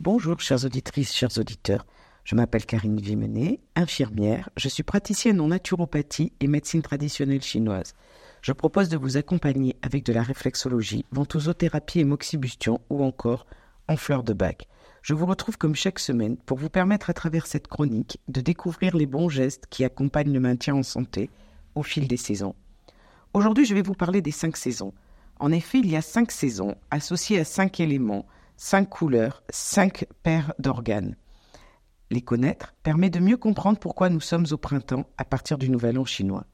Bonjour, chères auditrices, chers auditeurs. Je m'appelle Karine Vimenet, infirmière. Je suis praticienne en naturopathie et médecine traditionnelle chinoise. Je propose de vous accompagner avec de la réflexologie, ventosothérapie et moxibustion ou encore en fleurs de bac. Je vous retrouve comme chaque semaine pour vous permettre à travers cette chronique de découvrir les bons gestes qui accompagnent le maintien en santé au fil des saisons. Aujourd'hui, je vais vous parler des cinq saisons. En effet, il y a cinq saisons associées à cinq éléments cinq couleurs, cinq paires d'organes. Les connaître permet de mieux comprendre pourquoi nous sommes au printemps à partir du nouvel an chinois.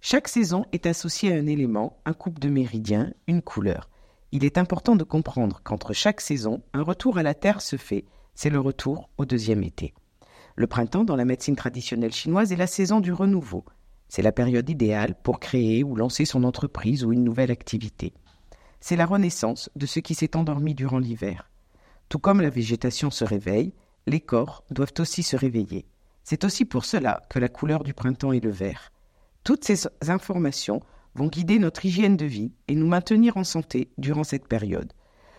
Chaque saison est associée à un élément, un couple de méridiens, une couleur. Il est important de comprendre qu'entre chaque saison, un retour à la Terre se fait. C'est le retour au deuxième été. Le printemps, dans la médecine traditionnelle chinoise, est la saison du renouveau. C'est la période idéale pour créer ou lancer son entreprise ou une nouvelle activité c'est la renaissance de ce qui s'est endormi durant l'hiver. Tout comme la végétation se réveille, les corps doivent aussi se réveiller. C'est aussi pour cela que la couleur du printemps est le vert. Toutes ces informations vont guider notre hygiène de vie et nous maintenir en santé durant cette période.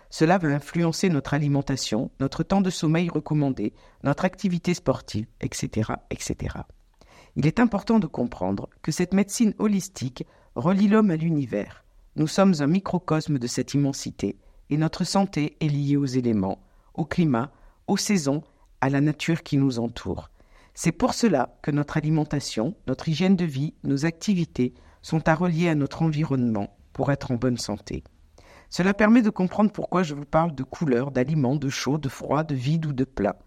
Cela va influencer notre alimentation, notre temps de sommeil recommandé, notre activité sportive, etc., etc. Il est important de comprendre que cette médecine holistique relie l'homme à l'univers. Nous sommes un microcosme de cette immensité, et notre santé est liée aux éléments, au climat, aux saisons, à la nature qui nous entoure. C'est pour cela que notre alimentation, notre hygiène de vie, nos activités sont à relier à notre environnement pour être en bonne santé. Cela permet de comprendre pourquoi je vous parle de couleurs, d'aliments, de chaud, de froid, de vide ou de plat.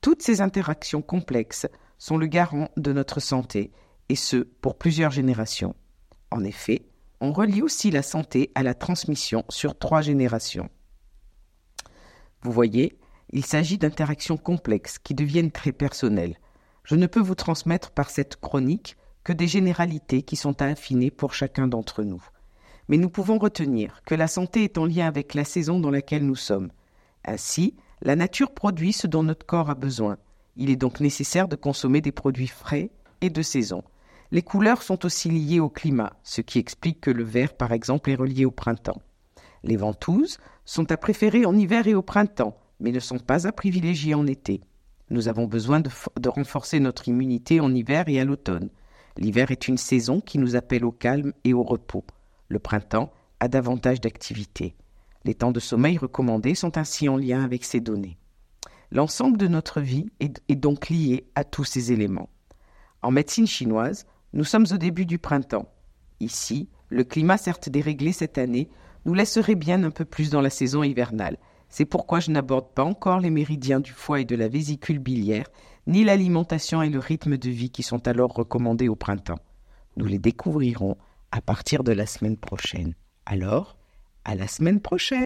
Toutes ces interactions complexes sont le garant de notre santé, et ce, pour plusieurs générations. En effet, on relie aussi la santé à la transmission sur trois générations. Vous voyez, il s'agit d'interactions complexes qui deviennent très personnelles. Je ne peux vous transmettre par cette chronique que des généralités qui sont à affiner pour chacun d'entre nous. Mais nous pouvons retenir que la santé est en lien avec la saison dans laquelle nous sommes. Ainsi, la nature produit ce dont notre corps a besoin. Il est donc nécessaire de consommer des produits frais et de saison. Les couleurs sont aussi liées au climat, ce qui explique que le vert, par exemple, est relié au printemps. Les ventouses sont à préférer en hiver et au printemps, mais ne sont pas à privilégier en été. Nous avons besoin de, renforcer notre immunité en hiver et à l'automne. L'hiver est une saison qui nous appelle au calme et au repos. Le printemps a davantage d'activité. Les temps de sommeil recommandés sont ainsi en lien avec ces données. L'ensemble de notre vie est donc lié à tous ces éléments. En médecine chinoise, nous sommes au début du printemps. Ici, le climat certes déréglé cette année nous laisserait bien un peu plus dans la saison hivernale. C'est pourquoi je n'aborde pas encore les méridiens du foie et de la vésicule biliaire, ni l'alimentation et le rythme de vie qui sont alors recommandés au printemps. Nous les découvrirons à partir de la semaine prochaine. Alors, à la semaine prochaine